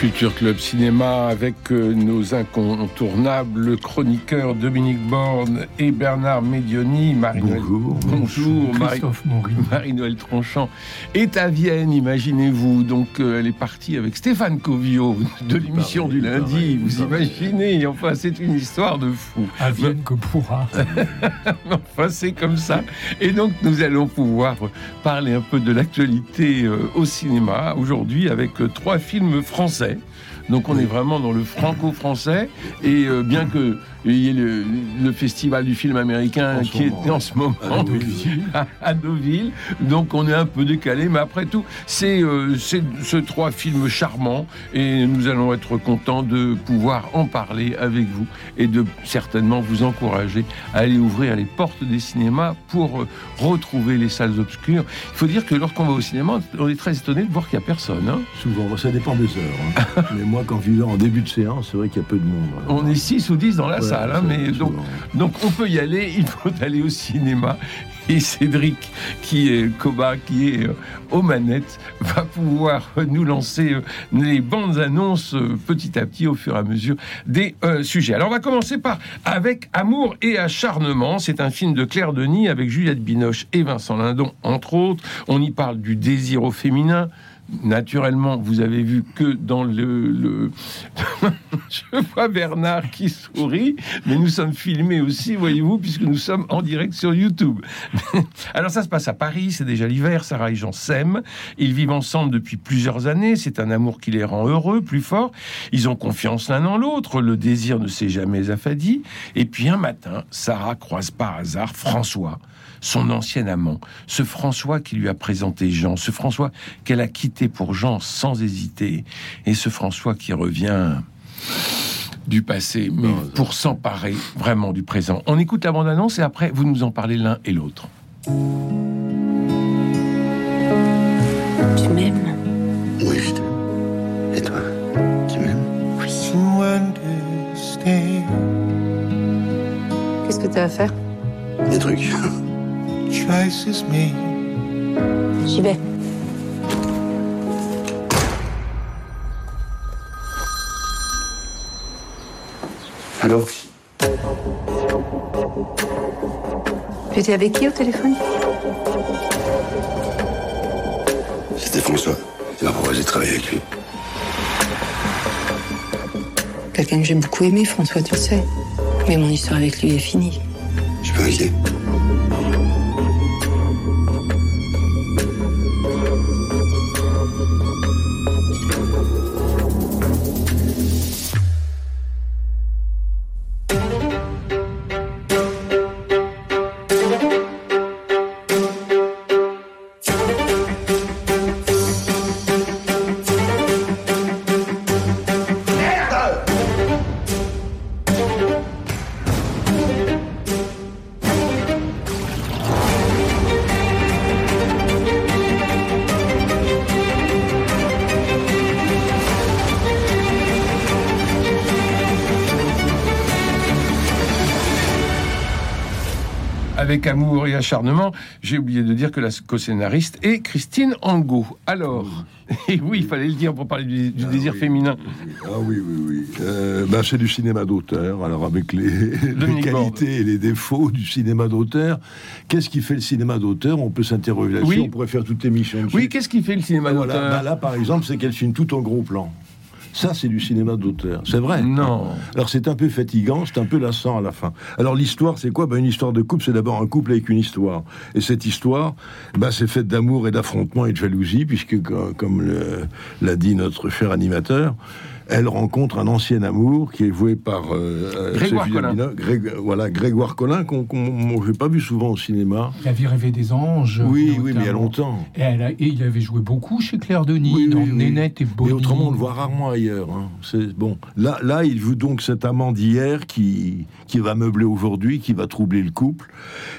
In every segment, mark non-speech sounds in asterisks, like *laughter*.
Culture Club Cinéma avec euh, nos incontournables chroniqueurs Dominique Borne et Bernard Medioni. Marie bonjour. Bonjour, Christophe Marie, Marie-Noël Tranchant est à Vienne, imaginez-vous. Donc euh, elle est partie avec Stéphane Covio de l'émission du lundi. vous imaginez Enfin, c'est une histoire de fou. À Vienne que pourra. *laughs* enfin, c'est comme ça. Et donc nous allons pouvoir parler un peu de l'actualité euh, au cinéma aujourd'hui avec trois films français. Okay. Donc on est vraiment dans le franco-français. Et euh, bien que il y ait le, festival du film américain qui est en ce moment *laughs* à Deauville. Donc on est un peu décalé, mais après tout, c'est euh, ce trois films charmants et nous allons être contents de pouvoir en parler avec vous et de certainement vous encourager à aller ouvrir les portes des cinémas pour euh, retrouver les salles obscures. Il faut dire que lorsqu'on va au cinéma, on est très étonné de voir qu'il n'y a personne. Hein. Souvent, ça dépend des heures. Hein. *laughs* mais moi, quand je en début de séance, c'est vrai qu'il y a peu de monde. On est 6 ou 10 dans la salle, hein, mais donc, donc on peut y aller, il faut *laughs* aller au cinéma. Et Cédric, qui est Koba, qui est euh, aux manettes, va pouvoir nous lancer euh, les bandes annonces euh, petit à petit au fur et à mesure des sujets. Alors on va commencer par avec Amour et acharnement. C'est un film de Claire Denis avec Juliette Binoche et Vincent Lindon, entre autres. On y parle du désir au féminin naturellement, vous avez vu que dans le, *laughs* je vois Bernard qui sourit, mais nous sommes filmés aussi, voyez-vous, puisque nous sommes en direct sur YouTube. *laughs* Alors ça se passe à Paris, c'est déjà l'hiver, Sarah et Jean s'aiment, ils vivent ensemble depuis plusieurs années, c'est un amour qui les rend heureux, plus fort, ils ont confiance l'un en l'autre, le désir ne s'est jamais affadi, et puis un matin, Sarah croise par hasard François, son ancien amant, ce François qui lui a présenté Jean, ce François qu'elle a quitté pour Jean sans hésiter, et ce François qui revient du passé, mais pour s'emparer vraiment du présent. On écoute la bande-annonce et après, vous nous en parlez l'un et l'autre. Tu m'aimes Oui, je t'aime. Et toi Tu m'aimes? Oui. Qu'est-ce que tu as à faire? Des trucs. J'y vais. Allô Tu étais avec qui au téléphone? C'était François. Il m'a proposé de travailler avec lui. Quelqu'un que j'ai beaucoup aimé, François, tu le sais. Mais mon histoire avec lui est finie. Je peux inquiet. Avec amour et acharnement. J'ai oublié de dire que la co-scénariste est Christine Angot. Alors, *laughs* et oui, il fallait le dire pour parler du, ah désir féminin. Ah oui, oui, oui. Euh, ben, c'est du cinéma d'auteur. Alors, avec les, *laughs* qualités et les défauts du cinéma d'auteur, qu'est-ce qui fait le cinéma d'auteur? On peut s'interroger là-dessus. Oui. On pourrait faire toute émission Oui, qu'est-ce qui fait le cinéma d'auteur? Ben Là, par exemple, c'est qu'elle filme tout en gros plan. Ça, c'est du cinéma d'auteur. C'est vrai. Non. Alors, c'est un peu fatigant, c'est un peu lassant à la fin. Alors, l'histoire, c'est quoi? Ben, Une histoire de couple, c'est d'abord un couple avec une histoire. Et cette histoire, ben, c'est faite d'amour et d'affrontement et de jalousie, puisque, comme l'a dit notre cher animateur, elle rencontre un ancien amour qui est joué par euh, Grégoire Collin. voilà, Grégoire Collin, qu'on qu pas vu souvent au cinéma. Il avait rêvé des anges. Oui, oui, mais il y a longtemps. Et, elle il avait joué beaucoup chez Claire Denis, dans Nénette et Bonnie. Et autrement, on le voit rarement ailleurs. Hein. C'est bon. Là, là, il joue donc cet amant d'hier qui, qui va meubler aujourd'hui, qui va troubler le couple.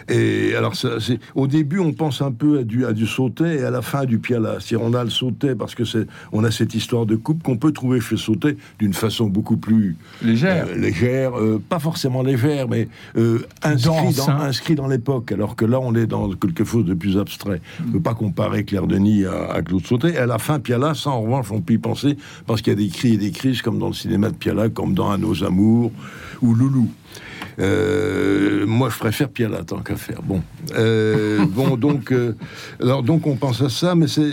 Et alors, ça, au début, on pense un peu à du, à du sauté et à la fin du piala. Si on a le sauté parce que c'est, on a cette histoire de couple qu'on peut trouver chez sauté d'une façon beaucoup plus légère, euh, légère, euh, pas forcément légère, mais euh, inscrit, dans, hein. inscrit dans l'époque. Alors que là, on est dans quelque chose de plus abstrait. On ne peut pas comparer Claire Denis à, Claude Sauté. à la fin, Piala, ça en revanche, on peut y penser parce qu'il y a des cris et des crises comme dans le cinéma de Piala, comme dans À nos amours ou Loulou. Euh, moi, je préfère Piala tant qu'à faire. Bon, euh, bon, *laughs* donc, euh, alors donc on pense à ça, mais c'est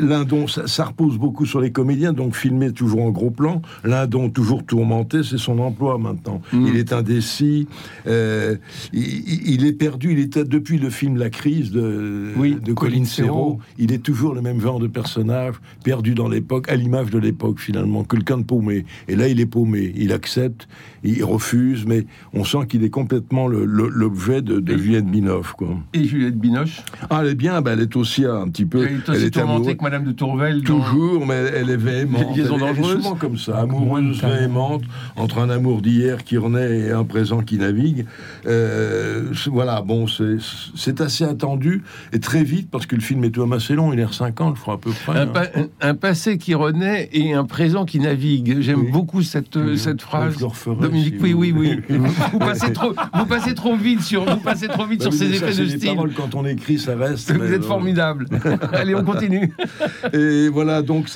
l'un dont ça, repose beaucoup sur les comédiens, donc filmé toujours en gros plan. L'un dont toujours tourmenté, c'est son emploi maintenant. Mm. Il est indécis, il, est perdu. Il était depuis le film La crise de, de Colin Serrault. Il est toujours le même genre de personnage, perdu dans l'époque, à l'image de l'époque finalement, quelqu'un de paumé. Et là, il est paumé. Il accepte, il refuse, mais on sent qu'il est complètement l'objet de, Juliette Binoche. Quoi. Et Juliette Binoche Ah, elle est bien, ben, elle est aussi un petit peu. Elle est aussi elle tourmentée que Madame de Tourvel. Toujours, mais elle est véhémente. Elle, est souvent comme ça, amoureuse, véhémente, entre un amour d'hier qui renaît et un présent qui navigue. Euh, voilà, bon, c'est assez attendu et très vite parce que le film est tout même assez long, il est 50, je crois à peu près. Un, hein. un, passé qui renaît et un présent qui navigue. J'aime beaucoup cette, cette phrase. Dominique, oui, oui, oui. vous, *laughs* passez trop, vous passez trop vite sur, vous passez trop vite sur ces effets de style. quand on écrit, ça reste. Vous êtes formidable. *laughs* Allez, on continue. Et voilà, donc,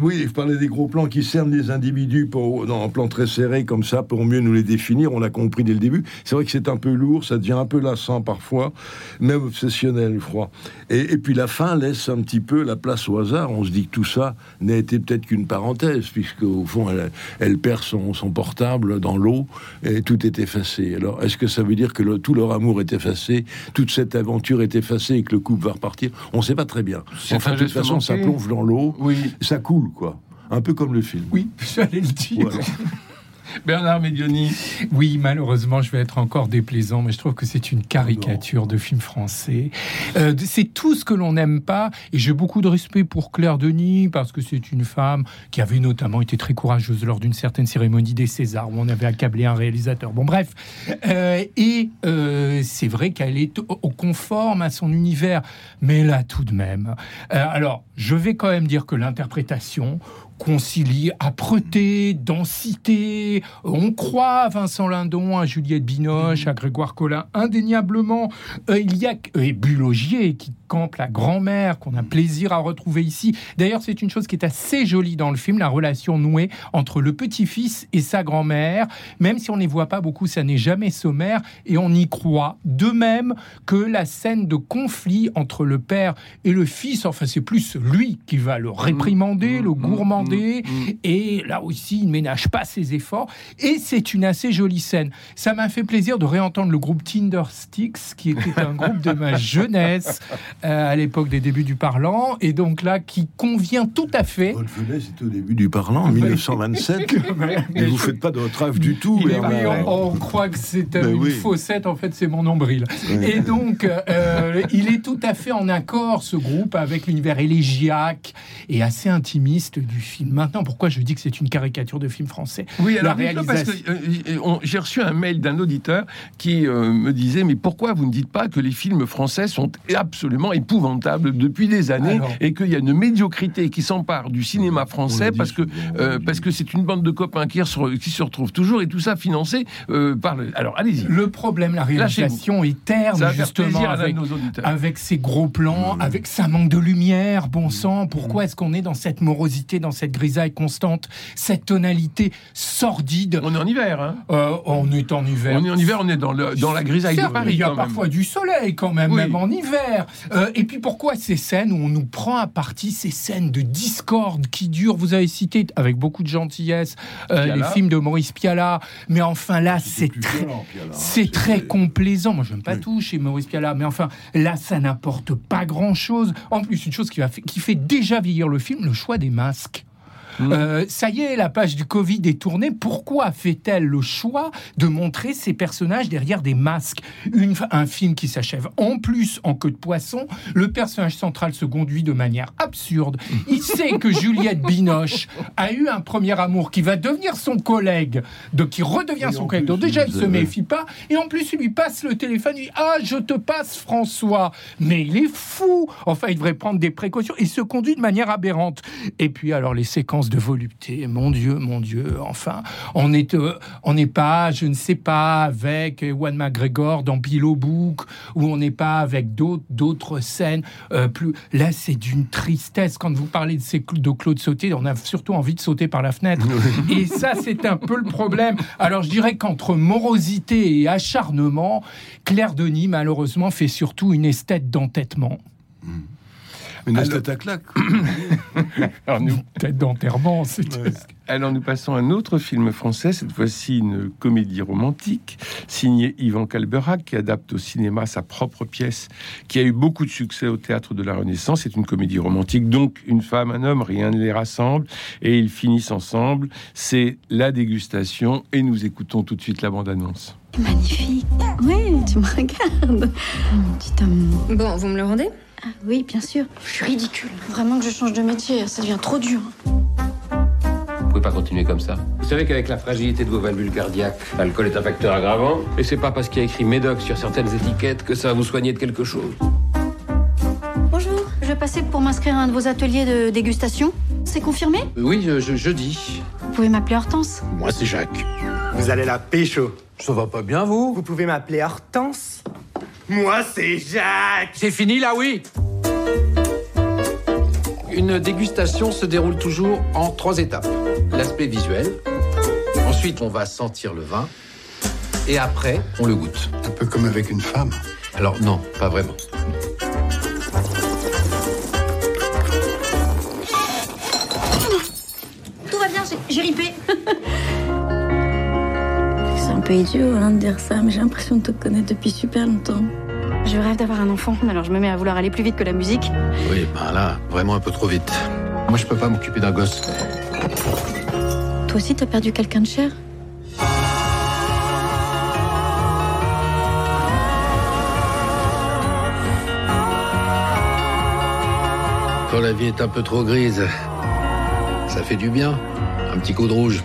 oui, je parlais des gros plans qui cernent les individus pour, dans un plan très serré comme ça pour mieux nous les définir. On l'a compris dès le début. C'est vrai que c'est un peu lourd, ça devient un peu lassant parfois, même obsessionnel, je crois. Et, et, puis la fin laisse un petit peu la place au hasard. On se dit que tout ça n'a été peut-être qu'une parenthèse, puisque au fond, elle, elle perd son, son portable dans l'eau et tout est effacé. Alors, est-ce que ça veut dire que tout leur amour est effacé, toute cette aventure est effacée et que le couple va repartir? On ne sait pas très bien. Enfin, de toute façon, ça plonge dans l'eau, oui. ça coule, quoi. Un peu comme le film. Oui, *laughs* j'allais le dire. Bernard Medioni. Oui, malheureusement, je vais être encore déplaisant, mais je trouve que c'est une caricature de film français. Euh, c'est tout ce que l'on n'aime pas, et j'ai beaucoup de respect pour Claire Denis, parce que c'est une femme qui avait notamment été très courageuse lors d'une certaine cérémonie des Césars, où on avait accablé un réalisateur. Bon, bref. Euh, et euh, c'est vrai qu'elle est au conforme à son univers, mais là, tout de même. alors, je vais quand même dire que l'interprétation, concilie âpreté, densité. On croit à Vincent Lindon, à Juliette Binoche, à Grégoire Collin, indéniablement. Euh, il y a et Bulogier qui la grand-mère qu'on a plaisir à retrouver ici. D'ailleurs, c'est une chose qui est assez jolie dans le film, la relation nouée entre le petit-fils et sa grand-mère. Même si on ne les voit pas beaucoup, ça n'est jamais sommaire et on y croit. De même que la scène de conflit entre le père et le fils, enfin c'est plus lui qui va le réprimander, le gourmander Mm, mm. Et là aussi, il ne ménage pas ses efforts. Et c'est une assez jolie scène. Ça m'a fait plaisir de réentendre le groupe Tinder Sticks, qui était un groupe de ma *laughs* jeunesse à l'époque des débuts du parlant. Et donc là, qui convient tout à fait. Votre jeunesse, c'était au début du parlant, en 1927. et *laughs* vous ne faites pas de rêve du tout. Mais oui, on, croit que c'est une faussette. En fait, c'est mon nombril. Et donc, euh, il est tout à fait en accord, ce groupe, avec l'univers élégiaque et assez intimiste du film. Maintenant, pourquoi je dis que c'est une caricature de film français? Oui, alors parce que euh, j'ai reçu un mail d'un auditeur qui euh, me disait mais pourquoi vous ne dites pas que les films français sont absolument épouvantables depuis des années et qu'il y a une médiocrité qui s'empare du cinéma français parce que euh, parce que c'est une bande de copains qui, qui se retrouvent toujours et tout ça financé par le. Alors allez-y. Le problème, la réalisation est terne justement avec, avec ses gros plans, avec sa manque de lumière. Bon sang, pourquoi est-ce qu'on est dans cette morosité, dans cette grisaille constante, cette tonalité sordide. On est en hiver, hein euh, On est en hiver. On est en hiver, on est dans, le, dans la grisaille de Paris. Il y a parfois du soleil quand même, même en hiver. Euh, et puis pourquoi ces scènes où on nous prend à partie ces scènes de discorde qui durent Vous avez cité avec beaucoup de gentillesse euh, les films de Maurice Piala, mais enfin là c'est très, c'est hein. très complaisant. Moi je n'aime pas tout chez Maurice Piala, mais enfin là ça n'apporte pas grand chose. En plus une chose qui, va, qui fait déjà vieillir le film, le choix des masques. Mmh. Euh, ça y est, la page du Covid est tournée. Pourquoi fait-elle le choix de montrer ces personnages derrière des masques? Une, Un film qui s'achève en plus en queue de poisson. Le personnage central se conduit de manière absurde. Il sait que Juliette Binoche a eu un premier amour qui va devenir son collègue, de, qui redevient son collègue. Donc déjà, il se méfie pas. Et en plus, il lui passe le téléphone. Il dit Ah, je te passe François. Mais il est fou. Enfin, il devrait prendre des précautions. Il se conduit de manière aberrante. Et puis, alors, les séquences de volupté. Mon Dieu, mon Dieu. Enfin, on n'est euh, on n'est pas, je ne sais pas, avec Ewan McGregor dans Pillow Book, ou on n'est pas avec d'autres, d'autres scènes. Euh, plus Là, c'est d'une tristesse. Quand vous parlez de, ces, de Claude Sauté, on a surtout envie de sauter par la fenêtre. et ça, c'est un peu le problème. Alors, je dirais qu'entre morosité et acharnement, Claire Denis, malheureusement, fait surtout une esthète d'entêtement. Mmh. Une esthète à claque. *coughs* Alors, nous... Tête d'enterrement, c'est... Alors nous passons à un autre film français, cette fois-ci une comédie romantique, signée Yvan Calberac, qui adapte au cinéma sa propre pièce, qui a eu beaucoup de succès au théâtre de la Renaissance. C'est une comédie romantique, donc une femme, un homme, rien ne les rassemble, et ils finissent ensemble. C'est la dégustation, et nous écoutons tout de suite la bande-annonce. Magnifique. Oui, tu me regardes. Petit amour. Bon, vous me le rendez? Ah, Oui, bien sûr. Je suis ridicule. Vraiment que je change de métier, ça devient trop dur. Vous pouvez pas continuer comme ça. Vous savez qu'avec la fragilité de vos valvules cardiaques, l'alcool est un facteur aggravant. Et c'est pas parce qu'il y a écrit Médoc sur certaines étiquettes que ça va vous soigner de quelque chose. Bonjour, je vais passer pour m'inscrire à un de vos ateliers de dégustation. C'est confirmé? Oui, je, je, jeudi. Vous pouvez m'appeler Hortense Moi, c'est Jacques. Vous allez la pécho. Ça va pas bien, vous? Vous pouvez m'appeler Hortense Moi, c'est Jacques C'est fini, là, oui Une dégustation se déroule toujours en trois étapes. L'aspect visuel, ensuite on va sentir le vin, et après on le goûte. Un peu comme avec une femme. Alors non, pas vraiment. Peu idiot hein, de dire ça, mais j'ai l'impression de te connaître depuis super longtemps. Je rêve d'avoir un enfant, alors je me mets à vouloir aller plus vite que la musique. Oui, ben là, vraiment un peu trop vite. Moi, je peux pas m'occuper d'un gosse. Toi aussi, t'as perdu quelqu'un de cher? Quand la vie est un peu trop grise, ça fait du bien. Un petit coup de rouge.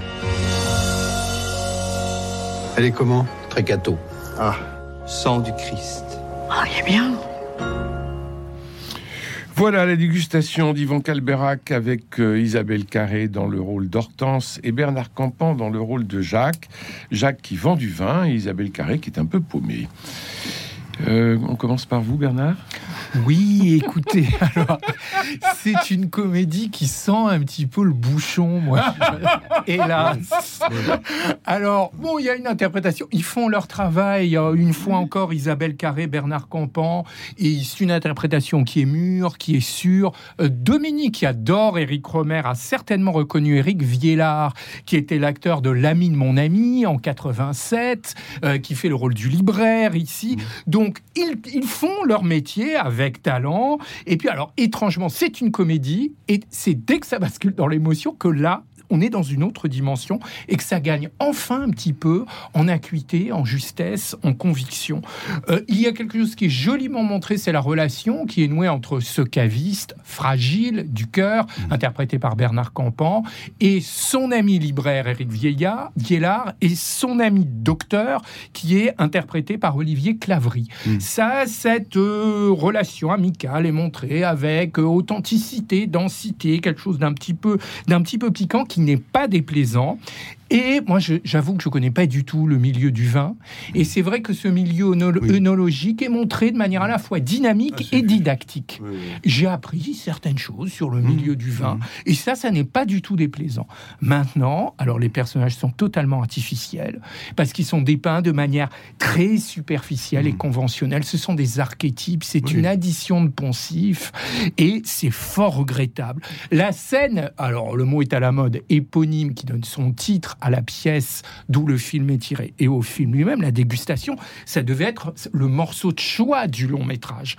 Elle est comment Très cato. Ah, sang du Christ. Oh, il est bien Voilà la dégustation d'Yvan Calberac avec euh, Isabelle Carré dans le rôle d'Hortense et Bernard Campan dans le rôle de Jacques. Jacques qui vend du vin et Isabelle Carré qui est un peu paumée. Euh, on commence par vous, Bernard Oui, écoutez, *laughs* alors, c'est une comédie qui sent un petit peu le bouchon, moi. *laughs* Hélas. Alors, bon, il y a une interprétation. Ils font leur travail. Une fois encore, Isabelle Carré, Bernard Campan. Et c'est une interprétation qui est mûre, qui est sûre. Euh, Dominique, qui adore Éric Romer, a certainement reconnu Éric Viellard, qui était l'acteur de L'ami de mon ami en 87, euh, qui fait le rôle du libraire ici. Donc, ils, ils font leur métier avec talent. Et puis, alors, étrangement, c'est une comédie. Et c'est dès que ça bascule dans l'émotion que là, on est dans une autre dimension et que ça gagne enfin un petit peu en acuité, en justesse, en conviction. Euh, il y a quelque chose qui est joliment montré, c'est la relation qui est nouée entre ce caviste fragile du cœur, interprété par Bernard Campan, et son ami libraire Éric Vieillard, Viellard, et son ami docteur qui est interprété par Olivier Clavry. Ça, cette euh, relation amicale est montrée avec euh, authenticité, densité, quelque chose d'un petit peu, d'un petit peu piquant qui n'est pas déplaisant. Et moi, j'avoue que je connais pas du tout le milieu du vin. Et c'est vrai que ce milieu Oui. œnologique est montré de manière à la fois dynamique Ah, et didactique. Oui, oui. J'ai appris certaines choses sur le milieu du vin. Et ça, ça n'est pas du tout déplaisant. Maintenant, alors les personnages sont totalement artificiels parce qu'ils sont dépeints de manière très superficielle et conventionnelle. Ce sont des archétypes, c'est une addition de poncifs et c'est fort regrettable. La scène, alors le mot est à la mode, éponyme qui donne son titre à la pièce d'où le film est tiré et au film lui-même, la dégustation, ça devait être le morceau de choix du long métrage.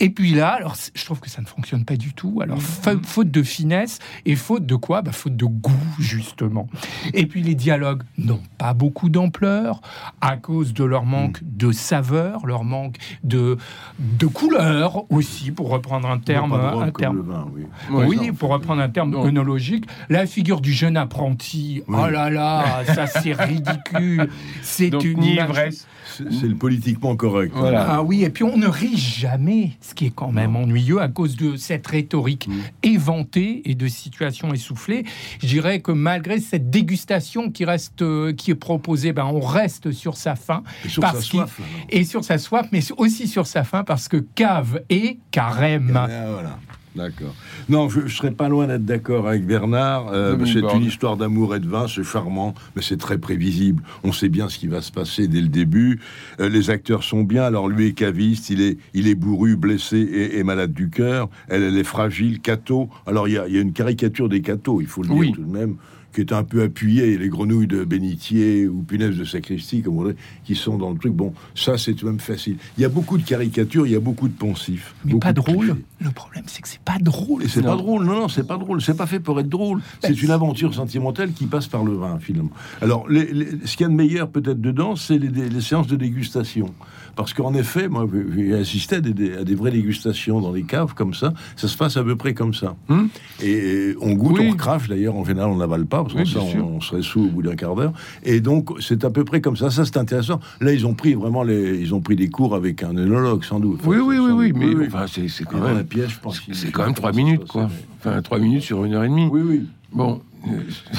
Et puis là, alors je trouve que ça ne fonctionne pas du tout. Alors faute de finesse et faute de quoi? Bah, Faute de goût justement. Et puis les dialogues n'ont pas beaucoup d'ampleur à cause de leur manque Mm. de saveur, leur manque de de couleur aussi, pour reprendre un terme, un comme terme. le vin, oui. Oui, pour reprendre un terme œnologique, la figure du jeune apprenti, oh là là, ça c'est ridicule. C'est Donc, une ivresse. C'est le politiquement correct. Voilà. Ah oui, et puis on ne rit jamais, ce qui est quand même ennuyeux à cause de cette rhétorique éventée et de situations essoufflées. Je dirais que malgré cette dégustation qui reste, euh, qui est proposée, ben on reste sur sa faim. Et sur parce sa soif. Et sur sa soif, mais aussi sur sa faim, parce que cave et carême. Ah, voilà. D'accord. Non, je, serais pas loin d'être d'accord avec Bernard. Euh, c'est une histoire d'amour et de vin, c'est charmant, mais c'est très prévisible. On sait bien ce qui va se passer dès le début. Euh, les acteurs sont bien. Alors lui est caviste, il est, il est bourru, blessé et, et malade du cœur. Elle, elle est fragile, cato. Alors il y y a une caricature des cathos, il faut le dire tout de même qui est un peu appuyé, les grenouilles de bénitier ou punaises de sacristie, comme on dit, qui sont dans le truc. Bon, ça, c'est tout de même facile. Il y a beaucoup de caricatures, il y a beaucoup de poncifs. Mais pas drôle. Le problème, c'est que c'est pas drôle. Et c'est pas drôle, non, non, c'est pas drôle, c'est pas fait pour être drôle. C'est une aventure sentimentale qui passe par le vin, finalement. Alors, les- les- ce qu'il y a de meilleur peut-être dedans, c'est les, les séances de dégustation. Parce qu'en effet, moi, j'ai assisté à des, à des vraies dégustations dans les caves comme ça. Ça se passe à peu près comme ça. Hmm. Et on goûte, Oui. on crache d'ailleurs, en général, on n'avale pas, parce que Oui, ça, on, on serait sous au bout d'un quart d'heure. Et donc, c'est à peu près comme ça. Ça, c'est intéressant. Là, ils ont pris vraiment les, ils ont pris des cours avec un œnologue, sans doute. Oui, Enfin, oui, oui, oui, mais enfin, c'est quand dans la même. pièce, je pense C'est quand même trois minutes, quoi. Enfin, trois minutes sur une heure et demie. Oui, oui. Bon.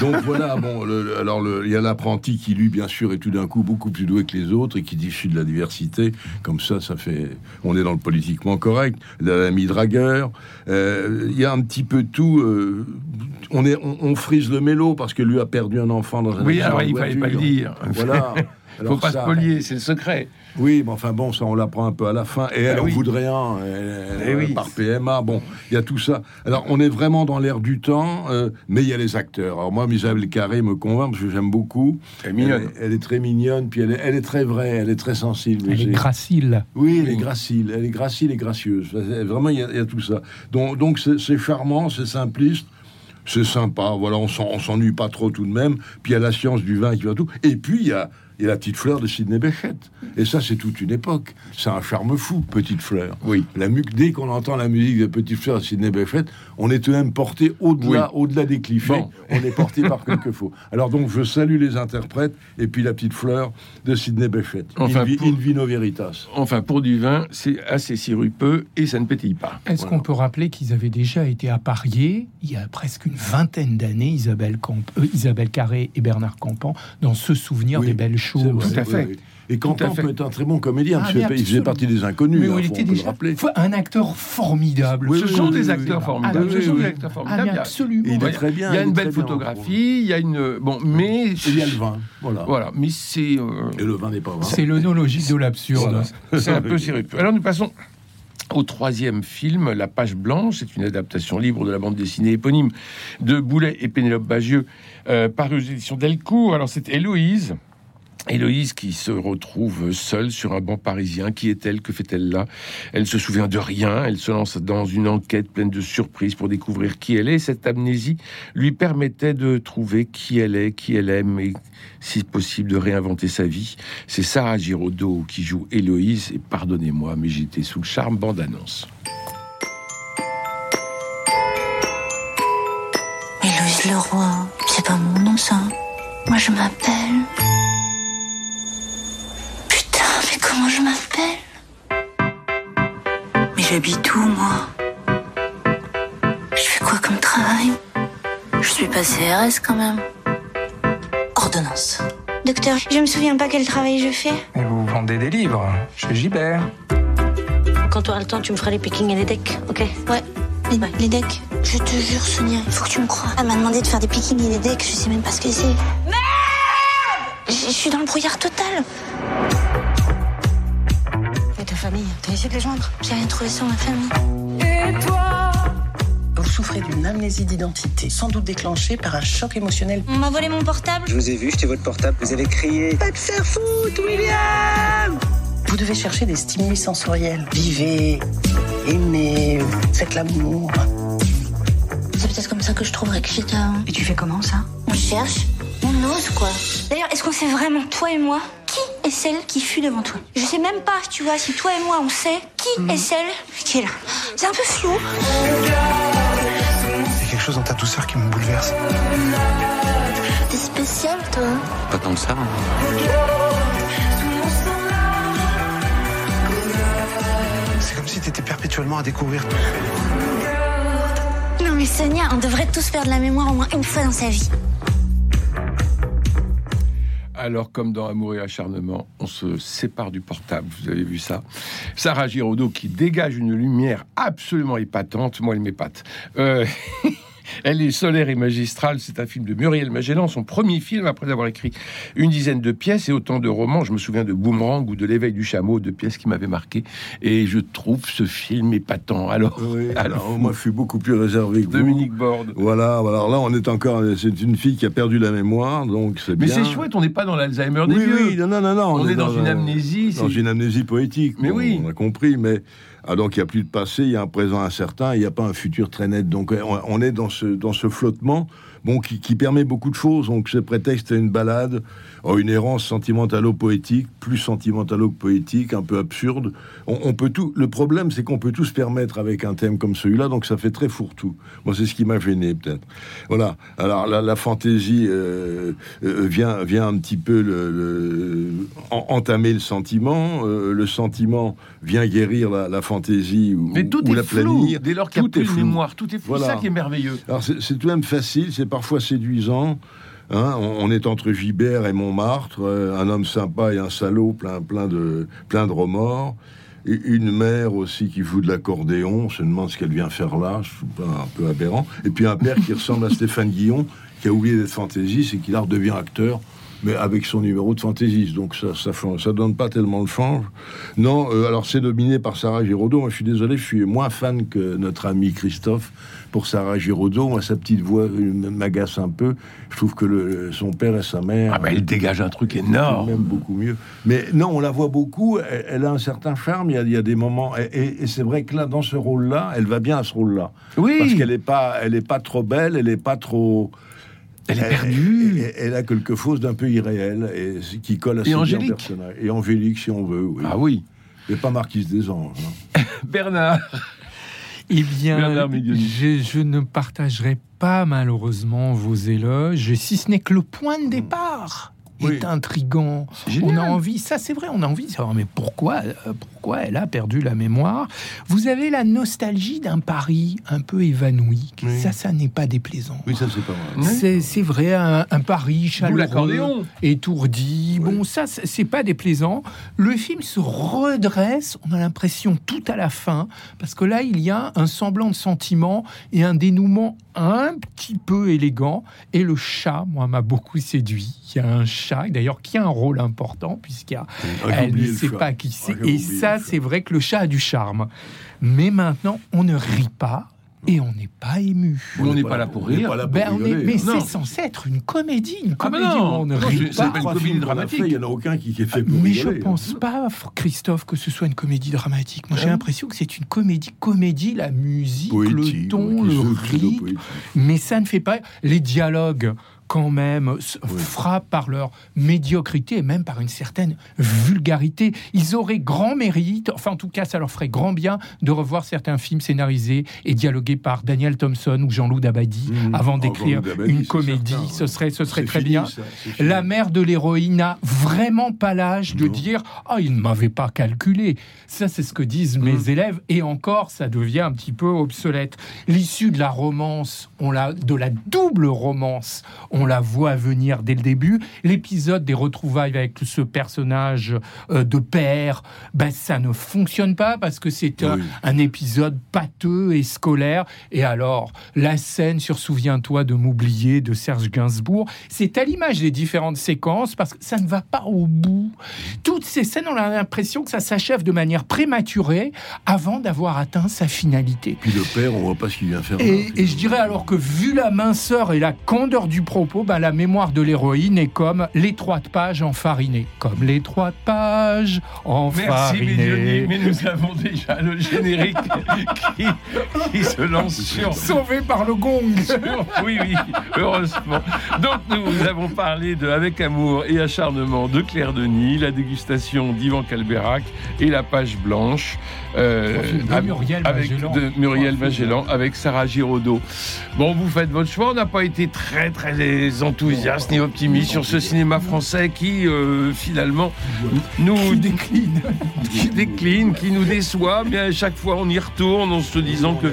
Donc voilà, bon, le- alors il y a l'apprenti qui lui, bien sûr, est tout d'un coup beaucoup plus doué que les autres et qui diffuse de la diversité. Comme ça, ça fait, on est dans le politiquement correct. L'ami dragueur, Euh, il y a un petit peu tout. euh, on est, on, on frise le mélo parce que lui a perdu un enfant dans un Oui, alors il fallait pas le dire. Voilà. *laughs* Faut Alors pas ça- spolier, c'est le secret. Oui, mais enfin bon, ça on l'apprend un peu à la fin. Et elle Ah en oui. voudrait un, elle- Eh elle- oui. par PMA. Bon, il y a tout ça. Alors on est vraiment dans l'air du temps, euh, mais il y a les acteurs. Alors moi, Isabelle Carré me convainc parce que j'aime beaucoup. Elle est mignonne. Elle, est- elle est très mignonne, puis elle est, elle est très vraie, elle est très sensible. Elle est gracile. oui, elle est gracile, elle est gracile et gracieuse. Vraiment, il y, a- il y a tout ça. Donc, donc c'est c'est charmant, c'est simpliste, c'est sympa. Voilà, on s'en- on s'ennuie pas trop tout de même. Puis il y a la science du vin qui va tout. Et puis il y a, a la petite fleur de Sidney Bechet. Et ça, c'est toute une époque. C'est un charme fou, Petite Fleur. Oui. La mu- dès qu'on entend la musique de Petite Fleur de Sidney Bechet, on est tout de même porté au-delà, au-delà des clichés. Bon. *laughs* On est porté par quelque faux. Alors donc, je salue les interprètes et puis la petite fleur de Sidney Bechet. Enfin, in, pour- in vino veritas. Enfin, pour du vin, c'est assez sirupeux et ça ne pétille pas. Est-ce Voilà. qu'on peut rappeler qu'ils avaient déjà été appariés il y a presque une vingtaine d'années, Isabelle, Camp- euh, Isabelle Carré et Bernard Campan, dans ce souvenir Oui, des belles Vrai, Tout à fait. oui. Et fait. peut être un très bon comédien, Ah, qu'il faisait partie des inconnus. Mais hein, il était déjà un acteur formidable. Oui, Ce oui, sont oui, des oui, acteurs oui. formidables. Ah, Ce oui, sont oui, des oui. acteurs Ah, formidables. mais absolument. Il est Il très bien, Il y a il une belle photographie, il y a une. Bon, mais. Et il y a le vin. Voilà. Voilà, mais c'est. euh, Et le vin n'est pas vin. C'est l'onologie de l'absurde. *laughs* C'est un peu sirupeux. Alors nous passons au troisième film, La Page Blanche. C'est une adaptation libre de la bande dessinée éponyme de Boulet et Pénélope Bagieux, euh, paru aux éditions Delcourt. Alors c'est Héloïse. Héloïse qui se retrouve seule sur un banc parisien. Qui est-elle? Que fait-elle là? Elle se souvient de rien. Elle se lance dans une enquête pleine de surprises pour découvrir qui elle est. Cette amnésie lui permettait de trouver qui elle est, qui elle aime et, si possible, de réinventer sa vie. C'est Sarah Giraudot qui joue Héloïse. Et pardonnez-moi, mais j'étais sous le charme bande-annonce. Héloïse Leroy, c'est pas mon nom ça. Moi je m'appelle. Comment je m'appelle Mais j'habite où moi? Je fais quoi comme travail? Je suis pas CRS quand même. Ordonnance. Docteur, je me souviens pas quel travail je fais. Et vous vendez des livres chez Gibert. Quand tu auras le temps, tu me feras les pickings et les decks, ok? Ouais, les, les decks. Je te jure, Sonia, il faut que tu me crois. Elle m'a demandé de faire des pickings et des decks, je sais même pas ce que c'est. Merde Je je suis dans le brouillard total. Et ta famille, t'as essayé de les joindre J'ai rien trouvé sur ma famille. Vous vous souffrez d'une amnésie d'identité, sans doute déclenchée par un choc émotionnel. On m'a volé mon portable. Je vous ai vu, j'étais votre portable, vous avez crié Pas de faire foot, William Vous devez chercher des stimuli sensoriels. Vivez, aimez, faites l'amour. C'est peut-être comme ça que je trouverai que j'étais. Et tu fais comment ça? On cherche, on ose quoi. D'ailleurs, est-ce qu'on sait vraiment, toi et moi, qui est celle qui fut devant toi? Je sais même pas, tu vois, si toi et moi on sait qui est celle qui est là. C'est un peu flou. Il y a quelque chose dans ta douceur qui me bouleverse. T'es spécial, toi. Pas tant que ça. C'est comme si t'étais perpétuellement à découvrir. Non mais Sonia, on devrait tous perdre la mémoire au moins une fois dans sa vie. Alors, comme dans Amour et acharnement, on se sépare du portable. Vous avez vu ça Sarah Giraudot qui dégage une lumière absolument épatante. Moi, elle m'épate. Euh, *laughs* Elle est solaire et magistrale. C'est un film de Muriel Magellan, son premier film après avoir écrit une dizaine de pièces et autant de romans. Je me souviens de Boomerang ou de L'éveil du chameau, de pièces qui m'avaient marqué. Et je trouve ce film épatant. *laughs* Alors, alors moi, je suis beaucoup plus réservé que vous. Dominique Borde. Voilà. Alors là, on est encore. C'est une fille qui a perdu la mémoire, donc c'est bien. Mais c'est chouette. On n'est pas dans l'Alzheimer des oui, vieux. Oui, non, non, non. On, est, dans, une amnésie. Dans une amnésie poétique. Mais bon, oui. On a compris, mais. Ah, donc il n'y a plus de passé, il y a un présent incertain, il n'y a pas un futur très net. Donc on, on est dans ce, dans ce flottement bon, qui, qui, permet beaucoup de choses. Donc ce prétexte à une balade, oh, une errance sentimentalo-poétique, plus sentimentalo-poétique, un peu absurde. On, on, peut tout. Le problème, c'est qu'on peut tout se permettre avec un thème comme celui-là, donc ça fait très fourre-tout. Moi, c'est ce qui m'a gêné peut-être. Voilà. Alors la, la fantaisie euh, euh, vient, vient un petit peu le, le, en, entamer le sentiment. Euh, le sentiment vient guérir la, la fantaisie ou, Mais tout ou est la flou, planir. dès lors qu'il n'y a plus de mémoire. Tout est flou. Voilà. Ça qui est merveilleux. Alors c'est c'est tout de même facile, c'est parfois séduisant. Hein, on, est entre Gibert et Montmartre, euh, un homme sympa et un salaud plein, plein, de, plein de remords. Et une mère aussi qui joue de l'accordéon, on se demande ce qu'elle vient faire là, je trouve pas un peu aberrant. Et puis un père qui ressemble à *laughs* Stéphane Guillon, qui a oublié d'être fantaisiste et qui là redevient acteur, mais avec son numéro de fantaisiste. Donc ça, ça, donne pas tellement le change. Non, euh, alors c'est dominé par Sarah Giraudot. Moi, je suis désolé, je suis moins fan que notre ami Christophe pour Sarah Giraudot. Moi, sa petite voix m'agace un peu. Je trouve que le, son père et sa mère. Ah ben, elle dégage un truc énorme. Même beaucoup mieux. Mais non, on la voit beaucoup. Elle, elle a un certain charme. Il y a, il y a des moments. Et, et- et c'est vrai que là, dans ce rôle-là, elle va bien à ce rôle-là. Oui. Parce qu'elle n'est pas, elle est pas trop belle. Elle n'est pas trop. Elle est perdue. Elle, elle a quelque chose d'un peu irréel et qui colle à Et bien au personnage. Et angélique, si on veut. Oui. Ah oui. Mais pas Marquise des Anges. hein. *laughs* Bernard. Eh bien, Bernard je, je ne partagerai pas malheureusement vos éloges, si ce n'est que le point de départ Oui. est intrigant. On a envie, ça c'est vrai, on a envie de savoir, mais pourquoi, euh, pourquoi elle a perdu la mémoire Vous avez la nostalgie d'un Paris un peu évanoui. Oui. Ça, ça n'est pas déplaisant. Oui, ça c'est pas mal. C'est vrai, un, un Paris chaleureux, étourdi. Bon, ça, c'est pas déplaisant. Le film se redresse, on a l'impression tout à la fin, parce que là, il y a un semblant de sentiment et un dénouement un petit peu élégant. Et le chat, moi, m'a beaucoup séduit. Il y a un chat, d'ailleurs, qui a un rôle important, puisqu'il y a elle ne sait pas qui c'est. et oublié ça, c'est vrai que le chat a du charme. Mais maintenant, on ne rit pas et on n'est pas ému. On n'est pas là pour rire. pas là pour Ben, est- mais hein. C'est censé être une comédie, une Ah, ben comédie non. où on ne rit pas. c'est pas une comédie dramatique. Il n'y en a aucun qui, qui est fait pour Mais je rigoler, hein. pense pas, Christophe, que ce soit une comédie dramatique. Moi, j'ai Ah. l'impression que c'est une comédie, comédie, la musique, Poétique, le ton, le rythme. Mais ça ne fait pas. Les dialogues, quand même, s- frappent par leur médiocrité et même par une certaine vulgarité. Ils auraient grand mérite, enfin, en tout cas, ça leur ferait grand bien de revoir certains films scénarisés et dialogués par Daniel Thompson ou Jean-Loup Dabadi Mmh. avant Oh, d'écrire une comédie. certain, Ce serait, ce serait très fini, bien. ça. La mère de l'héroïne n'a vraiment pas l'âge de dire Ah, il ne m'avait pas calculé. Ça, c'est ce que disent mes élèves. Et encore, ça devient un petit peu obsolète. L'issue de la romance, on l'a, de la double romance, on on la voit venir dès le début. L'épisode des retrouvailles avec ce personnage euh, de père, ben, ça ne fonctionne pas parce que c'est un, épisode pâteux et scolaire. Et alors, la scène sur Souviens-toi de m'oublier de Serge Gainsbourg, c'est à l'image des différentes séquences parce que ça ne va pas au bout. Toutes ces scènes, on a l'impression que ça s'achève de manière prématurée avant d'avoir atteint sa finalité. Puis le père, on voit pas ce qu'il vient faire. Et, et, je dirais alors que vu la minceur et la candeur du propos, ben, la mémoire de l'héroïne est comme l'étroite page enfarinée. Comme l'étroite page enfarinée. Merci mais nous avons déjà le générique *laughs* qui, se lance sur... Sauvé par le gong Oui, oui, heureusement. Donc nous avons parlé de Avec amour et acharnement de Claire Denis, la dégustation d'Ivan Calberac et la page blanche euh, Muriel avec de Muriel Magellan avec Sarah Giraudot. Bon, vous faites votre choix. On n'a pas été très très enthousiaste ni optimiste sur ce cinéma français qui euh, finalement nous décline, qui décline, qui nous déçoit. Mais à chaque fois, on y retourne en se disant que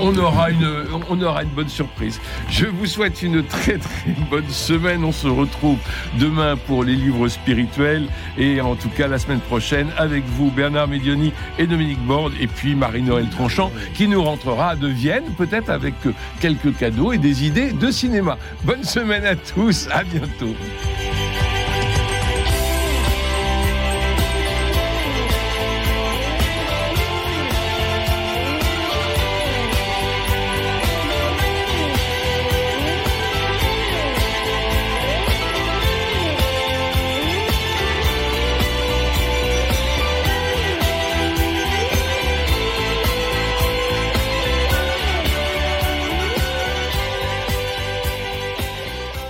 on aura une on aura une bonne surprise. Je vous souhaite une très très bonne semaine. On se retrouve demain pour les livres spirituels et en tout cas la semaine prochaine avec vous Bernard Medioni et Dominique Borde et puis Marie-Noël Tranchant qui nous rentrera de Vienne, peut-être avec quelques cadeaux et des idées de cinéma. Bonne semaine à tous, à bientôt.